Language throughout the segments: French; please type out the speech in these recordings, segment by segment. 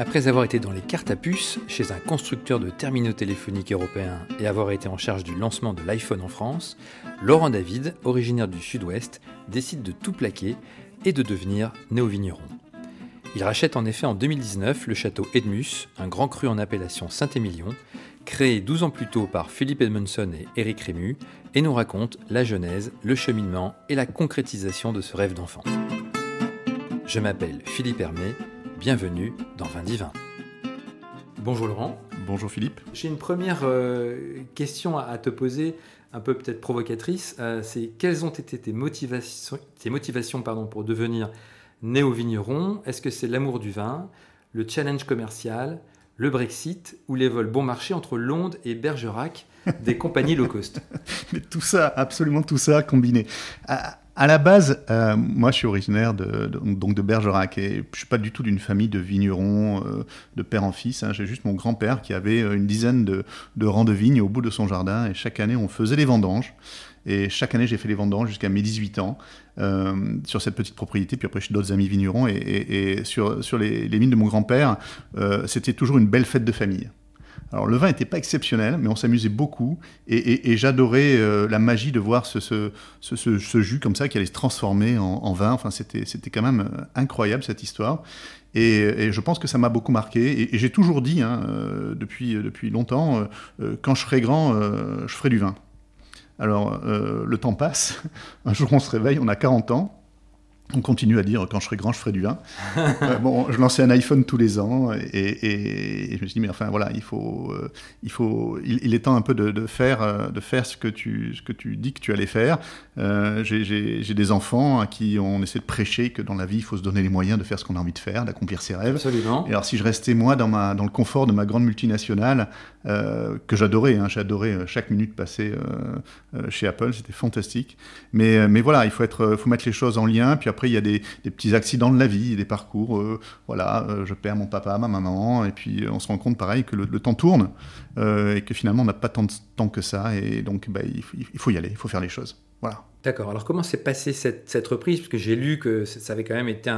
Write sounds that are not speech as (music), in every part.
Après avoir été dans les cartes à puce chez un constructeur de terminaux téléphoniques européens et avoir été en charge du lancement de l'iPhone en France, Laurent David, originaire du sud-ouest, décide de tout plaquer et de devenir néo-vigneron. Il rachète en effet en 2019 le château Edmus, un grand cru en appellation Saint-Émilion, créé 12 ans plus tôt par Philippe Edmondson et Éric Rému, et nous raconte la genèse, le cheminement et la concrétisation de ce rêve d'enfant. Je m'appelle Philippe Hermé Bienvenue dans Vin Divin. Bonjour Laurent. Bonjour Philippe. J'ai une première euh, question à, te poser, un peu peut-être provocatrice. Euh, c'est quelles ont été tes motivations, tes motivations pardon, pour devenir néo-vigneron Est-ce que c'est l'amour du vin, le challenge commercial, le Brexit ou les vols bon marché entre Londres et Bergerac des compagnies low cost? (laughs) Mais tout ça, absolument tout ça combiné. À la base, euh, moi, je suis originaire de, donc de Bergerac et je suis pas du tout d'une famille de vignerons, euh, de père en fils. Hein. J'ai juste mon grand-père qui avait euh, une dizaine de, rangs de vignes au bout de son jardin et chaque année, on faisait les vendanges. Et chaque année, j'ai fait les vendanges jusqu'à mes 18 ans sur cette petite propriété. Puis après, j'ai d'autres amis vignerons. Et, sur, les, mines de mon grand-père, c'était toujours une belle fête de famille. Alors le vin n'était pas exceptionnel, mais on s'amusait beaucoup et, j'adorais euh, la magie de voir ce, ce, jus comme ça qui allait se transformer en, vin. Enfin, c'était quand même euh, incroyable cette histoire. Et, je pense que ça m'a beaucoup marqué. Et, j'ai toujours dit, hein, euh, depuis, depuis longtemps, quand je serai grand, je ferai du vin. Alors, le temps passe. (laughs) Un jour, on se réveille, on a 40 ans. On continue à dire quand je serai grand, je ferai du vin. (laughs) Euh, bon, je lançais un iPhone tous les ans et, je me suis dit mais enfin voilà, il faut, euh, il faut, il, est temps un peu de, faire, euh, de faire ce que tu, ce que tu dis que tu allais faire. J'ai des enfants à qui on essaie de prêcher que dans la vie il faut se donner les moyens de faire ce qu'on a envie de faire, d'accomplir ses rêves. Absolument. Et alors si je restais moi dans ma, dans le confort de ma grande multinationale que j'adorais, hein, j'adorais chaque minute passée chez Apple, c'était fantastique. Mais, mais voilà, il faut être, faut mettre les choses en lien puis après, il y a des, petits accidents de la vie, des parcours. Euh, voilà, euh, je perds mon papa, ma maman, et puis euh, on se rend compte, pareil, que le, temps tourne et que finalement, on n'a pas tant de temps que ça. Et donc, bah, il, faut, y aller, il faut faire les choses. Voilà. D'accord. Alors, comment s'est passée cette, reprise? Parce que j'ai lu que ça avait quand même été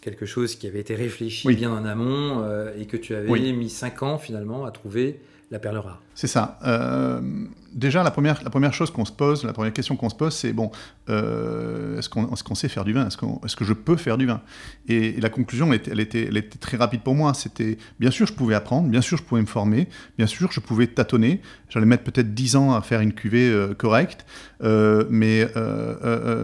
quelque chose qui avait été réfléchi bien en amont et que tu avais mis 5 ans finalement à trouver la perle rare. C'est ça. Euh, déjà, la première, chose qu'on se pose, la première question qu'on se pose, c'est bon, euh, est-ce qu'on sait faire du vin? Est-ce que je peux faire du vin? Et, la conclusion, elle était, très rapide pour moi. C'était, bien sûr, je pouvais apprendre, bien sûr, je pouvais me former, bien sûr, je pouvais tâtonner. J'allais mettre peut-être 10 ans à faire une cuvée euh, correcte, mais,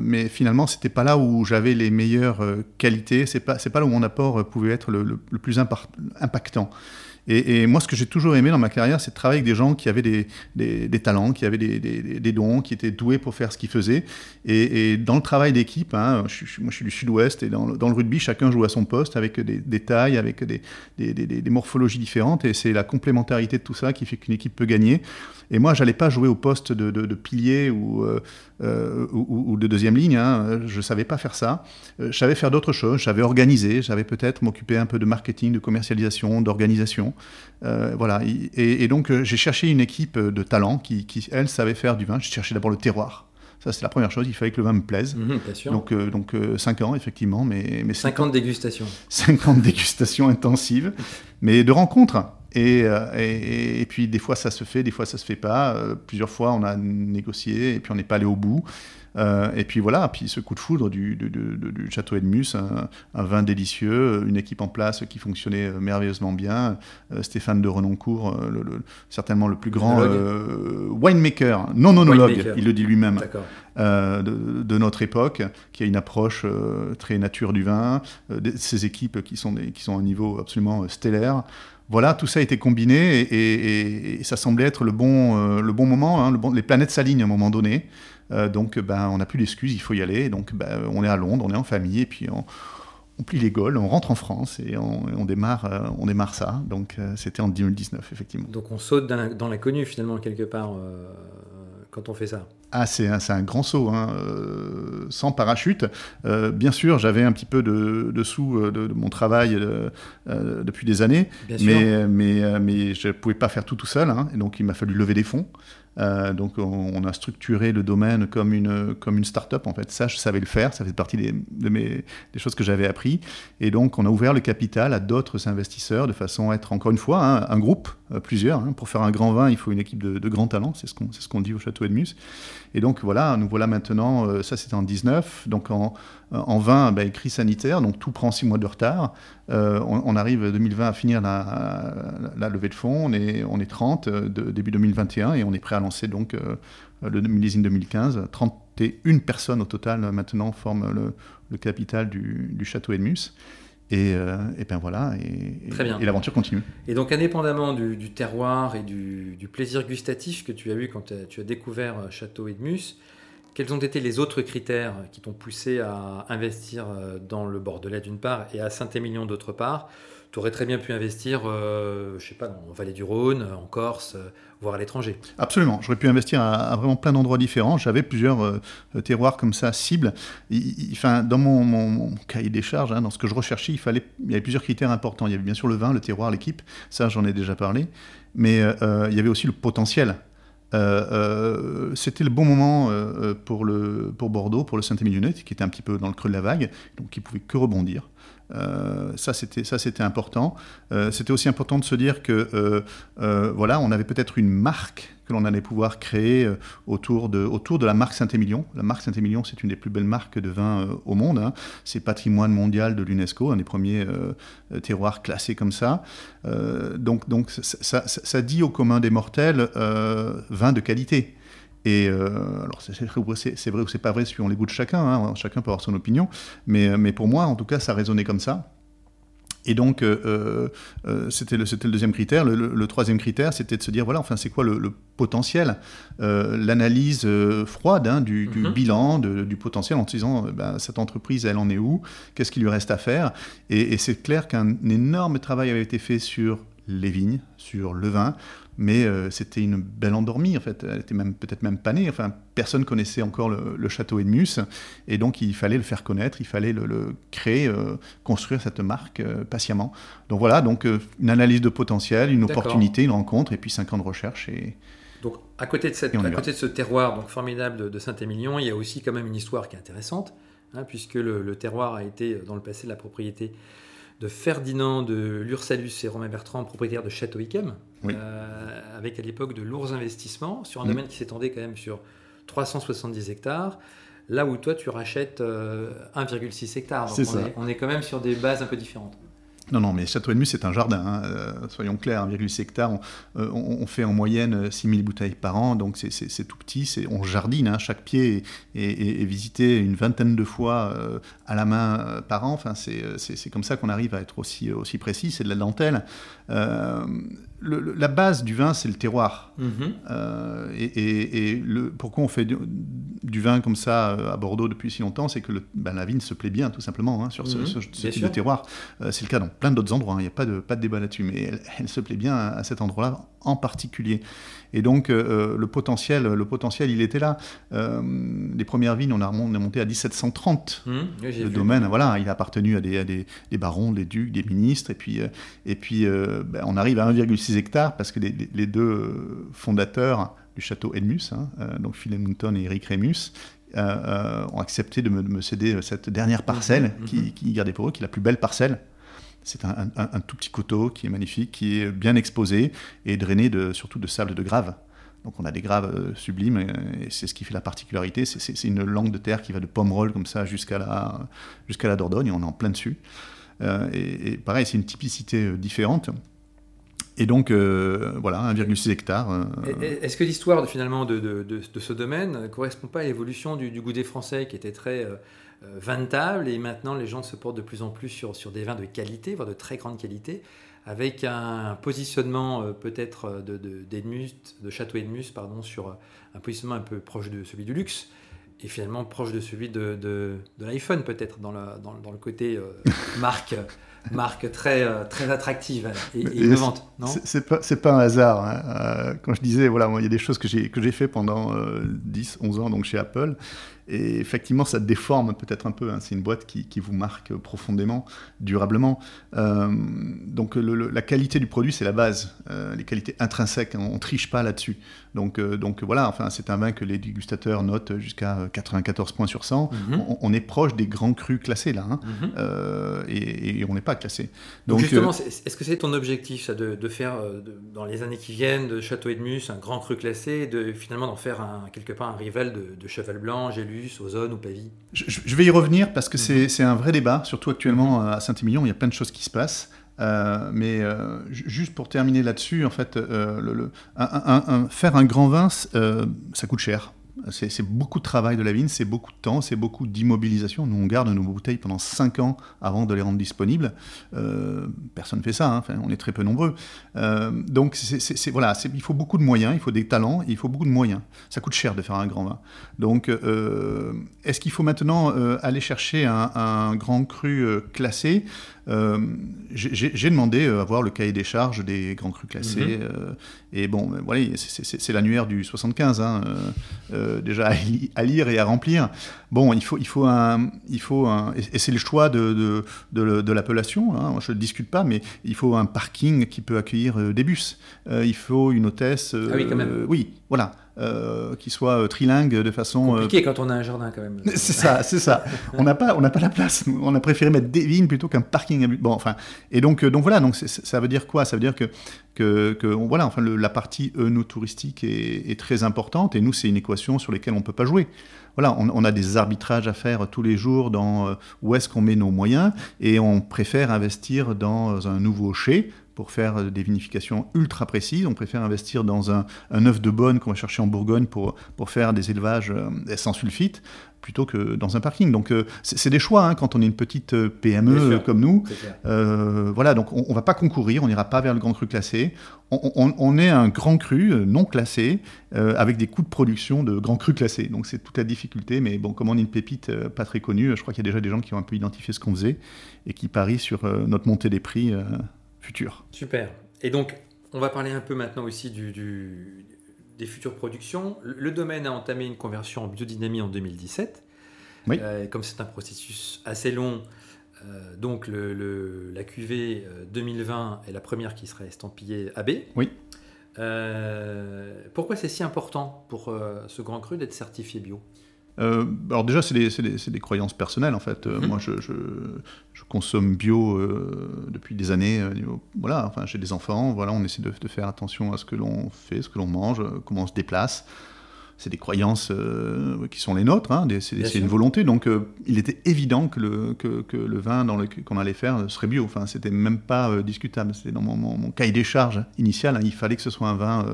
mais finalement, c'était pas là où j'avais les meilleures qualités. C'est pas, pas là où mon apport pouvait être le plus impactant. Et, moi, ce que j'ai toujours aimé dans ma carrière, c'est de travailler avec des gens qui avaient des, talents, qui avaient des, dons, qui étaient doués pour faire ce qu'ils faisaient. Et, dans le travail d'équipe, hein, moi je suis du sud-ouest, et dans, dans, le rugby, chacun joue à son poste, avec des, tailles, avec des, morphologies différentes. Et c'est la complémentarité de tout ça qui fait qu'une équipe peut gagner. Et moi, j'allais pas jouer au poste de, de, pilier ou, euh, euh, ou, de deuxième ligne. Hein. Je savais pas faire ça. Euh, je savais faire d'autres choses. J'avais organisé. J'avais peut-être m'occuper un peu de marketing, de commercialisation, d'organisation. voilà. Et, donc, j'ai cherché une équipe de talents qui, qui, elle, savait faire du vin. J'ai cherché d'abord le terroir. Ça, c'est la première chose. Il fallait que le vin me plaise. Mhm, donc, donc 5 ans, effectivement. Mais, mais 50 dégustations. 50 dégustations intensives. mais de rencontres. Euh, et, et, puis des fois ça se fait, des fois ça se fait pas. Euh, plusieurs fois on a négocié et puis on n'est pas allé au bout. Euh, et puis voilà, puis ce coup de foudre du, du, château Edmus, un, un, vin délicieux, une équipe en place qui fonctionnait merveilleusement bien. Stéphane de Renoncourt, le, certainement le plus grand winemaker, non monologue, il le dit lui-même, de, notre époque, qui a une approche très nature du vin, ces équipes qui sont, des, qui sont à un niveau absolument stellaire voilà, tout ça a été combiné et, ça semblait être le bon, euh, le bon moment. Hein, les planètes s'alignent à un moment donné. Euh, donc, ben, on n'a plus d'excuses, il faut y aller. Donc, ben, on est à Londres, on est en famille, et puis on, plie les gaules, on rentre en France et on, démarre, euh, on démarre ça. Donc, c'était en 2019, effectivement. Donc, on saute dans l'inconnu, finalement, quelque part, quand on fait ça. ah, c'est un, grand saut, hein, sans parachute. bien sûr, j'avais un petit peu de, sous de, mon travail depuis des années, mais, mais, mais je ne pouvais pas faire tout tout seul, hein, et donc il m'a fallu lever des fonds. Euh, donc on, a structuré le domaine comme une, comme une start-up. En fait, ça, je savais le faire. Ça fait partie des, des choses que j'avais appris. Et donc on a ouvert le capital à d'autres investisseurs de façon à être, encore une fois, un groupe, plusieurs. Hein. Pour faire un grand vin, il faut une équipe de, grands talents. C'est ce qu'on ce dit au Château Edmus. Et donc voilà, nous voilà maintenant, euh, ça c'était en 19. Donc en, en 20, ben, crise sanitaire, donc tout prend six mois de retard. on, arrive 2020 à finir la, levée de fonds. On est, on est 30 de, début 2021 et on est prêt à lancé donc euh, le millésime 2015. 31 personnes au total euh, maintenant forment le, capital du, château Edmus. Et, euh, et ben voilà, et, et l'aventure continue. Et donc, indépendamment du, terroir et du, plaisir gustatif que tu as eu quand tu as découvert Château Edmus, quels ont été les autres critères qui t'ont poussé à investir dans le Bordelais d'une part et à Saint-Émilion d'autre part? Tu aurais très bien pu investir, euh, je sais pas, en Vallée du Rhône, en Corse, euh, voire à l'étranger. Absolument, j'aurais pu investir à, vraiment plein d'endroits différents. J'avais plusieurs euh, terroirs comme ça, cibles. enfin, dans mon, cahier des charges, hein, dans ce que je recherchais, il, fallait, il y avait plusieurs critères importants. Il y avait bien sûr le vin, le terroir, l'équipe, ça j'en ai déjà parlé, mais il y avait aussi le potentiel. C'était le bon moment pour, le, pour Bordeaux, pour le Saint-Émilionnais, qui était un petit peu dans le creux de la vague, donc qui pouvait que rebondir. Euh, ça, c'était ça, c'était important. Euh, c'était aussi important de se dire que euh, voilà, on avait peut-être une marque que l'on allait pouvoir créer autour de autour de la marque Saint-Émilion. La marque Saint-Émilion, c'est une des plus belles marques de vin au monde. Hein. C'est patrimoine mondial de l'UNESCO, un des premiers terroirs classés comme ça. donc, donc ça, dit au commun des mortels vin de qualité. Et euh, alors c'est vrai, ou c'est pas vrai suivant les goûts de chacun, hein, chacun peut avoir son opinion, mais, euh, mais pour moi en tout cas ça résonnait comme ça. Et donc, euh, c'était le, le, deuxième critère. Le, troisième critère, c'était de se dire, voilà, enfin, c'est quoi le, potentiel L'analyse froide hein, du, mm-hmm. bilan, du potentiel, en se disant, ben, cette entreprise, elle en est où? Qu'est-ce qu'il lui reste à faire? Et, et c'est clair qu'un énorme travail avait été fait sur les vignes, sur le vin, mais euh, c'était une belle endormie en fait. Elle était même peut-être même pas née. Enfin, personne connaissait encore le, château Edmus, et donc il fallait le faire connaître, il fallait le, créer, euh, construire cette marque euh, patiemment. Donc voilà, donc une analyse de potentiel, une opportunité, une rencontre, et puis cinq ans de recherche et donc, à côté de, cette, à côté de ce terroir donc formidable de, Saint-Émilion, il y a aussi quand même une histoire qui est intéressante, hein, puisque le, le, terroir a été dans le passé la propriété de Ferdinand de Lursalus et Romain Bertrand, propriétaires de Château Yquem, euh, avec à l'époque de lourds investissements sur un mm. domaine qui s'étendait quand même sur 370 hectares. Là où toi, tu rachètes 1,6 euh, hectares. Donc on, Est, on est quand même sur des bases un peu différentes. Non, non, mais Château Edmus, c'est un jardin, hein, euh, soyons clairs, 1,6 hectare. On, on, fait en moyenne 6000 bouteilles par an, donc c'est tout petit. On jardine, hein, chaque pied est, visité une vingtaine de fois euh, à la main euh, par an. Enfin, c'est comme ça qu'on arrive à être aussi, aussi précis. C'est de la dentelle la base du vin, c'est le terroir. Mhm. Euh, et, le, pourquoi on fait du, vin comme ça euh, à Bordeaux depuis si longtemps C'est que ben, la vigne se plaît bien, tout simplement, hein, sur ce, mhm. type de terroir. Euh, c'est le dans plein d'autres endroits, hein. il n'y a pas de, pas de débat là-dessus, mais elle, se plaît bien à cet endroit-là en particulier. Et donc, euh, le, potentiel, le potentiel, il était là. Euh, les premières vignes, on a, monté à 1730. Mmh, le domaine, voilà, il a appartenu à des, des, barons, des ducs, des ministres. Et puis, euh, et puis ben, on arrive à 1,6 hectare parce que les, deux fondateurs du château Edmus, hein, donc Philip Newton et Eric Remus, ont accepté de me, céder cette dernière parcelle mmh, qui, qui gardait pour eux, qui est la plus belle parcelle c'est un, tout petit coteau qui est magnifique, qui est bien exposé et drainé surtout de sable de grave. Donc on a des graves euh, sublimes et c'est ce qui fait la particularité. C'est une langue de terre qui va de Pomerol comme ça jusqu'à la, la Dordogne et on est en plein dessus. Euh, et, pareil, c'est une typicité euh, différente. Et donc, voilà, 1,6 hectare. Est-ce que l'histoire finalement de, de, de, ce domaine ne correspond pas à l'évolution du, du, goût des Français qui était très euh, vin de table et maintenant les gens se portent de plus en plus sur, sur des vins de qualité, voire de très grande qualité, avec un positionnement euh, peut-être euh, de, de, de Château Edmus, pardon, sur un positionnement un peu proche de celui du luxe et finalement proche de celui de, de, de l'iPhone peut-être dans, dans, dans, le côté (laughs) marque marque très, très attractive et, innovante, non C'est pas, pas un hasard. Hein. quand je disais, voilà, il y a des choses que j'ai fait pendant 10, 11 ans donc chez Apple, et effectivement, ça déforme peut-être un peu. Hein. C'est une boîte qui, vous marque profondément, durablement. Euh, donc la qualité du produit, c'est la base. Euh, les qualités intrinsèques, on ne triche pas là-dessus. Donc, euh, donc voilà, enfin, c'est un vin que les dégustateurs notent jusqu'à 94 points sur 100. Mhm. on, est proche des grands crus classés là, hein. mhm. et, on n'est pas classé. Donc, justement, est-ce que c'est ton objectif ça, de, faire dans les années qui viennent de Château Edmus un grand cru classé, et de finalement d'en faire un, quelque part un rival de, de Cheval Blanc, j'ai lu Ozone ou Pavie je, vais y revenir parce que c'est mhm. un vrai débat, surtout actuellement à Saint-Émilion, il y a plein de choses qui se passent. Euh, mais euh, juste pour terminer là-dessus, en fait, euh, le, faire un grand vin, ça coûte cher. C'est beaucoup de travail de la vigne, c'est beaucoup de temps, c'est beaucoup d'immobilisation. Nous, on garde nos bouteilles pendant 5 ans avant de les rendre disponibles. Euh, personne ne fait ça, hein. on est très peu nombreux. Euh, donc, voilà, il faut beaucoup de moyens, il faut des talents, il faut beaucoup de moyens. Ça coûte cher de faire un grand vin. Donc, euh, est-ce qu'il faut maintenant aller chercher un grand cru classé? Euh, j'ai demandé à voir le cahier des charges des grands crus classés. Mhm. Euh, et bon, ben, voilà, c'est l'annuaire du 75, hein, euh, déjà à, lire et à remplir. Bon, il faut, il faut un. Il faut un et c'est le choix de, de, de, l'appellation, hein, je ne discute pas, mais il faut un parking qui peut accueillir des bus. il faut une hôtesse. ah oui, quand même. oui, voilà. Euh, qui soit euh, trilingue de façon. Euh, compliqué quand on a un jardin quand même. (laughs) c'est ça, c'est ça. on n'a pas, on n'a pas la place. On a préféré mettre des vignes plutôt qu'un parking. Bon, enfin, et donc, donc voilà. Donc ça veut dire quoi? Ça veut dire que que, que voilà, enfin, la partie nous touristique est, est, très importante et nous c'est une équation sur laquelle on peut pas jouer. Voilà, on, on, a des arbitrages à faire tous les jours dans où est-ce qu'on met nos moyens et on préfère investir dans un nouveau chai pour faire des vinifications ultra précises. On préfère investir dans un, un œuf de bonne qu'on va chercher en Bourgogne pour, pour faire des élevages euh, sans sulfite plutôt que dans un parking. Donc euh, c'est des choix hein, quand on est une petite euh, PME comme nous. voilà, donc on, ne va pas concourir, on n'ira pas vers le grand cru classé. On, est un grand cru non classé avec des coûts de production de grand cru classé. Donc c'est toute la difficulté. Mais bon, comme on est une pépite pas très connue, je crois qu'il y a déjà des gens qui ont un peu identifié ce qu'on faisait et qui parient sur notre montée des prix futur. Super. Et donc, on va parler un peu maintenant aussi du, des futures productions. Le, domaine a entamé une conversion en biodynamie en 2017. Oui. Euh, comme c'est un processus assez long, euh, donc le, la cuvée 2020 euh, est la première qui serait estampillée AB. Oui. pourquoi c'est si important pour ce grand cru d'être certifié bio? Euh, alors déjà, c'est des, croyances personnelles en fait. Euh, mhm. Moi, je, consomme bio euh, depuis des années. voilà, enfin, j'ai des enfants. Voilà, on essaie de, faire attention à ce que l'on fait, ce que l'on mange, comment on se déplace. C'est des croyances qui sont les nôtres. Hein, c'est une volonté. Donc, il était évident que le, que, le vin qu'on allait faire serait bio. Enfin, c'était même pas discutable. C'était dans mon, cahier des charges initial. Hein. il fallait que ce soit un vin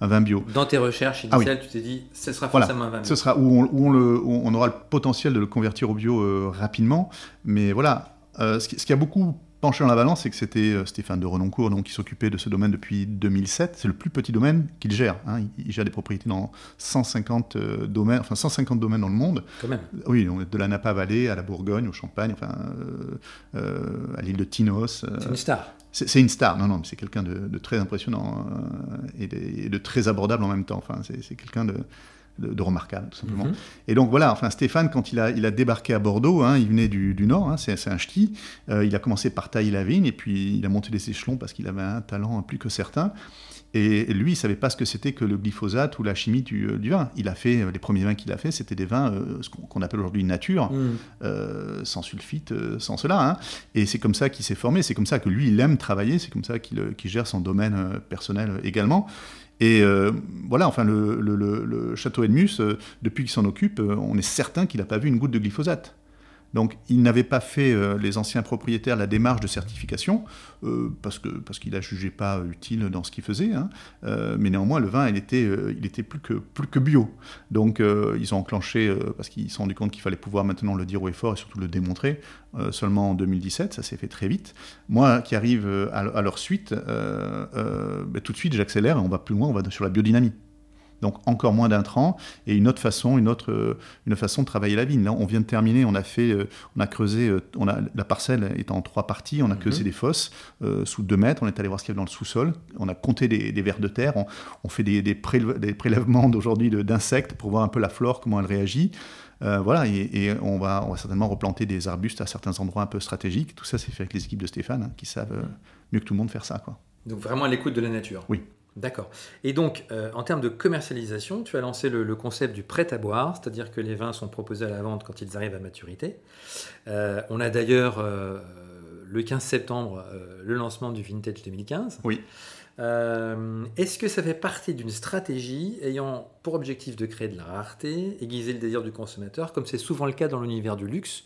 un vin bio. Dans tes recherches ah initiales, tu t'es dit, ce sera forcément un vin bio. Ce sera où on, le, on, aura le potentiel de le convertir au bio euh, rapidement. Mais voilà, euh, ce, qui, a beaucoup penché dans la balance, c'est que c'était euh, Stéphane de Renoncourt donc, qui s'occupait de ce domaine depuis 2007. C'est le plus petit domaine qu'il gère. Hein. Il, gère des propriétés dans 150 domaines, enfin 150 domaines dans le monde. Quand même. Oui, de la Napa Valley à la Bourgogne, au Champagne, enfin à l'île de Tinos. C'est une star. C'est une star, non, non, mais c'est quelqu'un de, très impressionnant euh, et, de, très abordable en même temps. Enfin, c'est quelqu'un de, remarquable, tout simplement. Mhm. Et donc voilà, enfin Stéphane, quand il a, il a débarqué à Bordeaux, hein, il venait du, nord, hein, c'est un ch'ti, euh, il a commencé par tailler la vigne et puis il a monté des échelons parce qu'il avait un talent plus que certain. Et lui, il savait pas ce que c'était que le glyphosate ou la chimie du, euh, vin. Il a fait, euh, les premiers vins qu'il a fait, c'était des vins, euh, ce qu'on appelle aujourd'hui nature, mm. sans sulfite, sans cela. Hein. Et c'est comme ça qu'il s'est formé, c'est comme ça que lui, il aime travailler, c'est comme ça qu'il gère son domaine personnel également. Et voilà, enfin, le, le château Edmus, depuis qu'il s'en occupe, on est certain qu'il n'a pas vu une goutte de glyphosate. Donc il n'avait pas fait, euh, les anciens propriétaires, la démarche de certification, euh, parce qu'il parce qu'il a jugé pas utile dans ce qu'il faisait, hein. euh, mais néanmoins le vin, il était, était plus, que, plus bio. Donc ils ont enclenché, parce qu'ils se sont rendus compte qu'il fallait pouvoir maintenant le dire au effort et surtout le démontrer, seulement en 2017, ça s'est fait très vite. Moi qui arrive à, leur suite, ben, tout de suite j'accélère et on va plus loin, on va sur la biodynamie. Donc encore moins d'intrants et une autre façon, une autre, une façon de travailler la vigne. Là, on vient de terminer, on a fait, on a creusé, on a, la parcelle est en trois parties, on a creusé mhm. des fosses sous deux mètres, on est allé voir ce qu'il y avait dans le sous-sol, on a compté des, vers de terre, on, fait des, des, prélèvements d'aujourd'hui d'insectes pour voir un peu la flore, comment elle réagit. voilà, et, on, va, on va certainement replanter des arbustes à certains endroits un peu stratégiques. Tout ça, c'est fait avec les équipes de Stéphane, hein, qui savent mieux que tout le monde faire ça. Quoi. Donc vraiment à l'écoute de la nature. Oui. D'accord. Et donc, euh, en termes de commercialisation, tu as lancé le, concept du prêt à boire, c'est-à-dire que les vins sont proposés à la vente quand ils arrivent à maturité. Euh, on a d'ailleurs euh, le 15 septembre le lancement du Vintage 2015. Oui. Est-ce que ça fait partie d'une stratégie ayant pour objectif de créer de la rareté, aiguiser le désir du consommateur, comme c'est souvent le cas dans l'univers du luxe,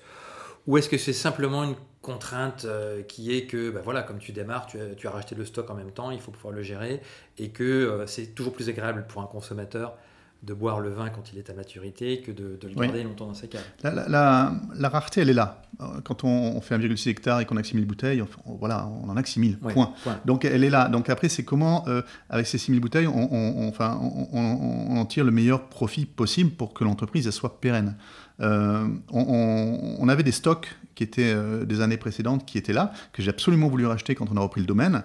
ou est-ce que c'est simplement une contrainte euh, qui est que, bah voilà, comme tu démarres, tu as, racheté le stock en même temps, il faut pouvoir le gérer, et que euh, c'est toujours plus agréable pour un consommateur de boire le vin quand il est à maturité que de, le garder longtemps dans sa cave. La, la, rareté, elle est là. Euh, quand on, fait 1,6 hectare et qu'on a que 6000 bouteilles, on, voilà, on en a que 6000, point. Donc elle est là. Donc après, c'est comment, avec ces 6000 bouteilles, on, enfin, on, en tire le meilleur profit possible pour que l'entreprise soit pérenne. on, avait des stocks qui étaient euh, des années précédentes, qui étaient là, que j'ai absolument voulu racheter quand on a repris le domaine.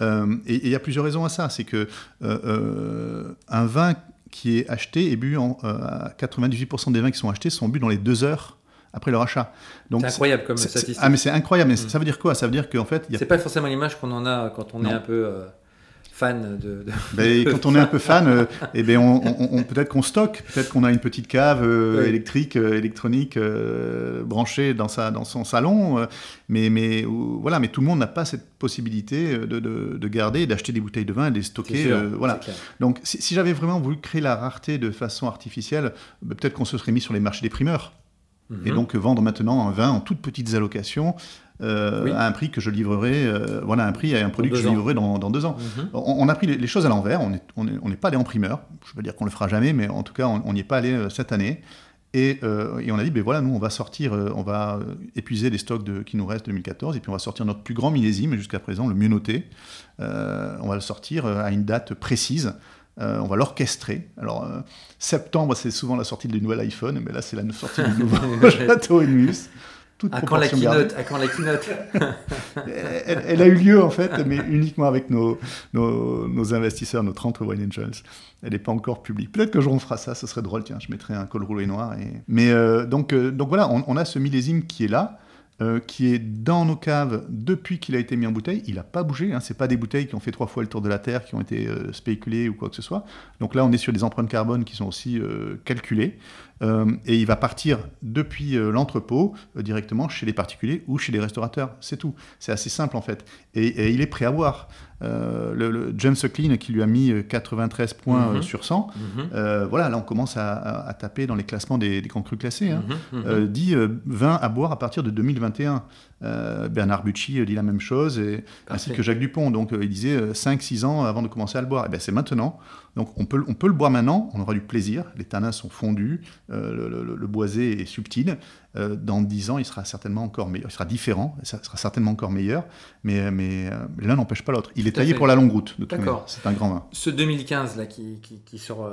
Euh, et il y a plusieurs raisons à ça. C'est que euh, un vin qui est acheté est bu en 98% des vins qui sont achetés sont bu dans les deux heures après leur achat. C'est incroyable comme statistique. Ah mais c'est incroyable. Mais mm. ça veut dire quoi? Ça veut dire qu'en fait, a... c'est pas forcément l'image qu'on en a quand on est un peu fan de. Ben, quand on est un peu fan, euh, (laughs) eh ben on, peut-être qu'on stocke, peut-être qu'on a une petite cave euh, électrique, euh, électronique branchée dans, sa, dans son salon, mais, mais, voilà, mais tout le monde n'a pas cette possibilité de, de, garder, d'acheter des bouteilles de vin et de les stocker. voilà. Donc si, j'avais vraiment voulu créer la rareté de façon artificielle, ben, peut-être qu'on se serait mis sur les marchés des primeurs. Et mhm. donc vendre maintenant un vin en toutes petites allocations euh, à un prix que je livrerai, euh, voilà, un prix à un produit que je livrerai dans, dans deux ans. Mhm. on, a pris les, choses à l'envers, on n'est on est, pas allé en primeur, je veux dire qu'on le fera jamais, mais en tout cas, on n'y est pas allé euh, cette année. Et, et, on a dit, ben voilà, nous, on va sortir, on va épuiser les stocks de, qui nous restent 2014, et puis on va sortir notre plus grand millésime, jusqu'à présent, le mieux noté. on va le sortir à une date précise. On va l'orchestrer. Alors, septembre, c'est souvent la sortie du nouvel iPhone, mais là, c'est la sortie du nouveau (laughs) (laughs) Château Enmus à quand la keynote, à quand la keynote (laughs) elle, a eu lieu en fait, mais uniquement avec nos, nos, investisseurs, nos 30 Wine Angels. Elle n'est pas encore publique. Peut-être jour on fera ça, ce serait drôle. Tiens, je mettrai un col roulé noir. Et... Mais euh, donc, euh, donc voilà, on, a ce millésime qui est là. Euh, qui est dans nos caves depuis qu'il a été mis en bouteille. Il n'a pas bougé. Hein. Ce pas des bouteilles qui ont fait trois fois le tour de la Terre, qui ont été spéculées ou quoi que ce soit. Donc là, on est sur des empreintes carbone qui sont aussi calculées. Euh, et il va partir depuis euh, l'entrepôt euh, directement chez les particuliers ou chez les restaurateurs. C'est tout. C'est assez simple en fait. Et, il est prêt à boire. Le, James Clean qui lui a mis 93 points mhm. sur 100, mhm. voilà, là on commence à, taper dans les classements des, des crus classés. Hein. Mhm. dit 20 à boire à partir de 2021. Bernard Bucci dit la même chose, et, ainsi que Jacques Dupont. Donc il disait 5-6 ans avant de commencer à le boire. Et ben, c'est maintenant. Donc on peut, on peut le boire maintenant, on aura du plaisir, les tanins sont fondus, euh, le, boisé est subtil. Euh, dans 10 ans, il sera certainement encore meilleur, il sera différent, ça sera certainement encore meilleur, mais, mais euh, l'un n'empêche pas l'autre. Il est taillé pour la longue route, de D'accord. C'est un grand vin. Ce 2015 là qui, qui, sort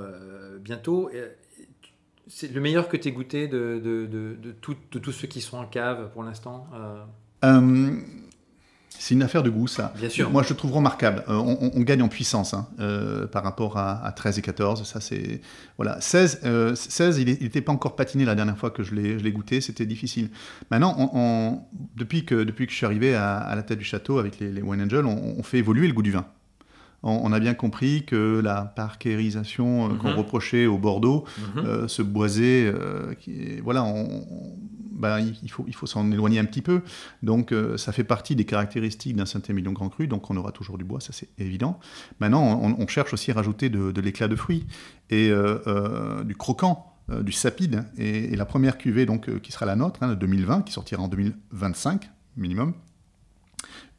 bientôt, c'est le meilleur que tu aies goûté de, de, de, de, de tous ceux qui sont en cave pour l'instant c'est une affaire de goût, ça. Bien sûr. Moi, je le trouve remarquable. Euh, on, gagne en puissance hein, euh, par rapport à, 13 et 14. Ça, c'est voilà. 16, 16 euh, il n'était pas encore patiné la dernière fois que je l'ai goûté. C'était difficile. Maintenant, depuis, que, depuis que je suis arrivé à, la tête du château avec les, Wine Angels, on, fait évoluer le goût du vin. On, a bien compris que la parkérisation qu'on mhm. reprochait au Bordeaux, mhm. ce boisé, qui, voilà, on, bah, il faut, il faut s'en éloigner un petit peu. Donc euh, ça fait partie des caractéristiques d'un Saint-Émilion Grand Cru, donc on aura toujours du bois, ça c'est évident. Maintenant, on, cherche aussi à rajouter de, l'éclat de fruits et euh, euh, du croquant. du sapide et, la première cuvée donc qui sera la nôtre, hein, 2020, qui sortira en 2025 minimum,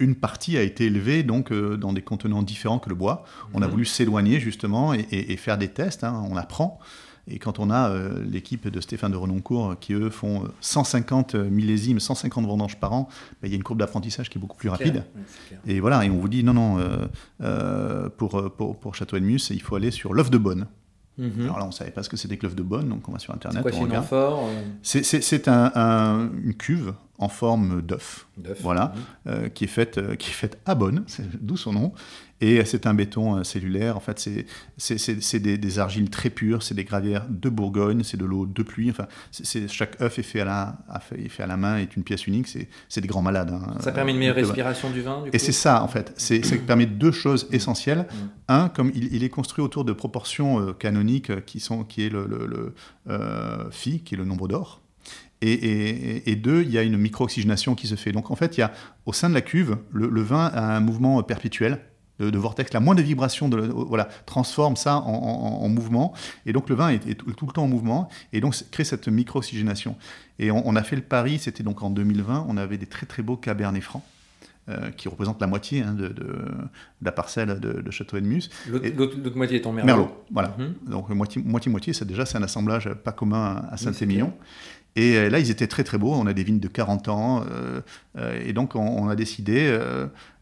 une partie a été élevée donc dans des contenants différents que le bois. On a mmh. voulu s'éloigner justement et, faire des tests. Hein, on apprend. Et quand on a euh, l'équipe de Stéphane de Renoncourt qui, eux, font 150 euh, millésimes, 150 vendanges par an, ben, il y a une courbe d'apprentissage qui est beaucoup plus rapide. et voilà, et on vous dit, non, non, euh, pour, pour, pour Château Enmus, il faut aller sur l'œuf de bonne. Mhm. Alors là, on ne savait pas ce que c'était que l'œuf de Bonne, donc on va sur Internet. C'est C'est C'est un, une cuve en forme d'œuf, voilà, mhm. euh, qui, est faite, euh, qui est faite à Bonne, d'où son nom, et c'est un béton euh, cellulaire. En fait, c'est des, des, argiles très pures, c'est des gravières de Bourgogne, c'est de l'eau de pluie. Enfin, chaque œuf est fait à la, fait, fait à la main, est une pièce unique. C'est des grands malades. Hein. Ça permet une meilleure respiration du vin. Du et c'est ça, en fait. Ça permet deux choses essentielles. Mm. Un, comme il, est construit autour de proportions canoniques qui sont, qui est le, le, phi, qui est le nombre d'or. Et, deux, il y a une micro-oxygénation qui se fait. Donc en fait, il y a, au sein de la cuve, le, vin a un mouvement perpétuel de, vortex. La moindre vibration de, voilà, transforme ça en, mouvement. Et donc le vin est, tout le temps en mouvement. Et donc crée cette micro-oxygénation. Et on, a fait le pari, c'était donc en 2020, on avait des très très beaux cabernets francs. Euh, qui représentent la moitié hein, de, la parcelle de, Château Edmus. L'autre moitié est en Merlot. Merlot, voilà. Mhm. Donc moitié-moitié, c'est déjà c'est un assemblage pas commun à Saint-Émilion. Et euh, là, ils étaient très très beaux. On a des vignes de 40 ans. Euh, euh, et donc, on, a décidé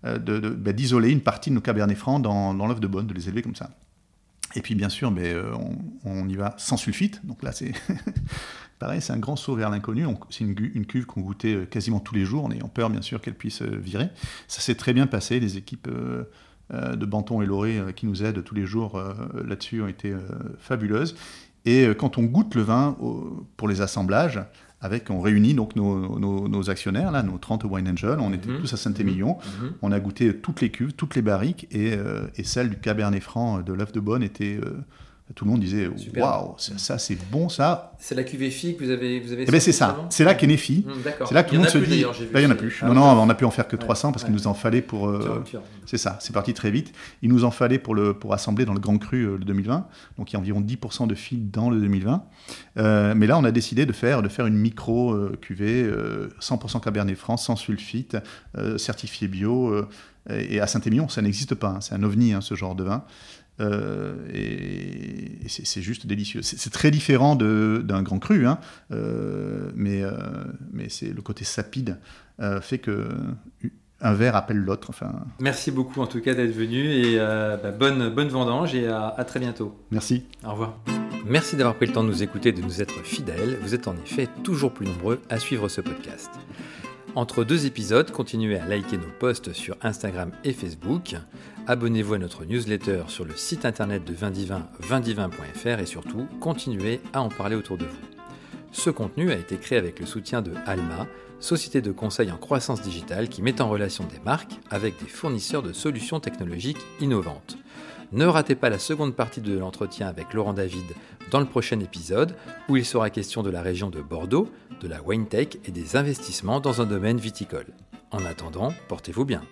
bah, d'isoler une partie de nos cabernets francs dans, dans l'œuf de Bonne, de les élever comme ça. Et puis, bien sûr, mais, on, y va sans sulfite. Donc là, c'est (laughs) pareil, c'est un grand saut vers l'inconnu. C'est une, une, cuve qu'on goûtait quasiment tous les jours, en ayant peur, bien sûr, qu'elle puisse virer. Ça s'est très bien passé. Les équipes de Banton et Loré qui nous aident tous les jours là-dessus ont été fabuleuses. Et euh, quand on goûte le vin pour les assemblages, avec, on réunit donc nos, actionnaires, là, nos 30 Wine Angels, on était mhm. tous à Saint-Émilion, mhm. Mhm. on a goûté toutes les cuves, toutes les barriques, et, euh, et celle du Cabernet Franc de l'œuf de Bonne était euh, tout le monde disait waouh, ça c'est bon ça. C'est la cuvée FI que vous avez vous avez. Eh ben c'est ça, c'est là qu'est né FI. Hmm, c'est là que tout le monde se dit. il y en a plus. non non, on a pu en faire que 300 parce qu'il nous en fallait pour. Euh, c'est ça, c'est parti très vite. Il nous en fallait pour le pour assembler dans le Grand Cru euh, le 2020. Donc il y a environ 10% de FI dans le 2020. Euh, mais là on a décidé de faire de faire une micro cuvée 100% Cabernet Franc sans sulfite, certifié bio. et à Saint-Émilion, ça n'existe pas. Hein. c'est un ovni hein, ce genre de vin. Euh, et, c'est juste délicieux. C'est très différent d'un grand cru, hein, euh, mais, euh, mais c'est le côté sapide fait que un verre appelle l'autre. Enfin... Merci beaucoup en tout cas d'être venu et bah, bonne, bonne vendange et à, à très bientôt. Merci. Au revoir. Merci d'avoir pris le temps de nous écouter, de nous être fidèles. Vous êtes en effet toujours plus nombreux à suivre ce podcast. Entre deux épisodes, continuez à liker nos posts sur Instagram et Facebook. Abonnez-vous à notre newsletter sur le site internet de Vindivin, vindivin.fr et surtout, continuez à en parler autour de vous. Ce contenu a été créé avec le soutien de Alma, société de conseil en croissance digitale qui met en relation des marques avec des fournisseurs de solutions technologiques innovantes. Ne ratez pas la seconde partie de l'entretien avec Laurent David dans le prochain épisode où il sera question de la région de Bordeaux, de la wine tech et des investissements dans un domaine viticole. En attendant, portez-vous bien.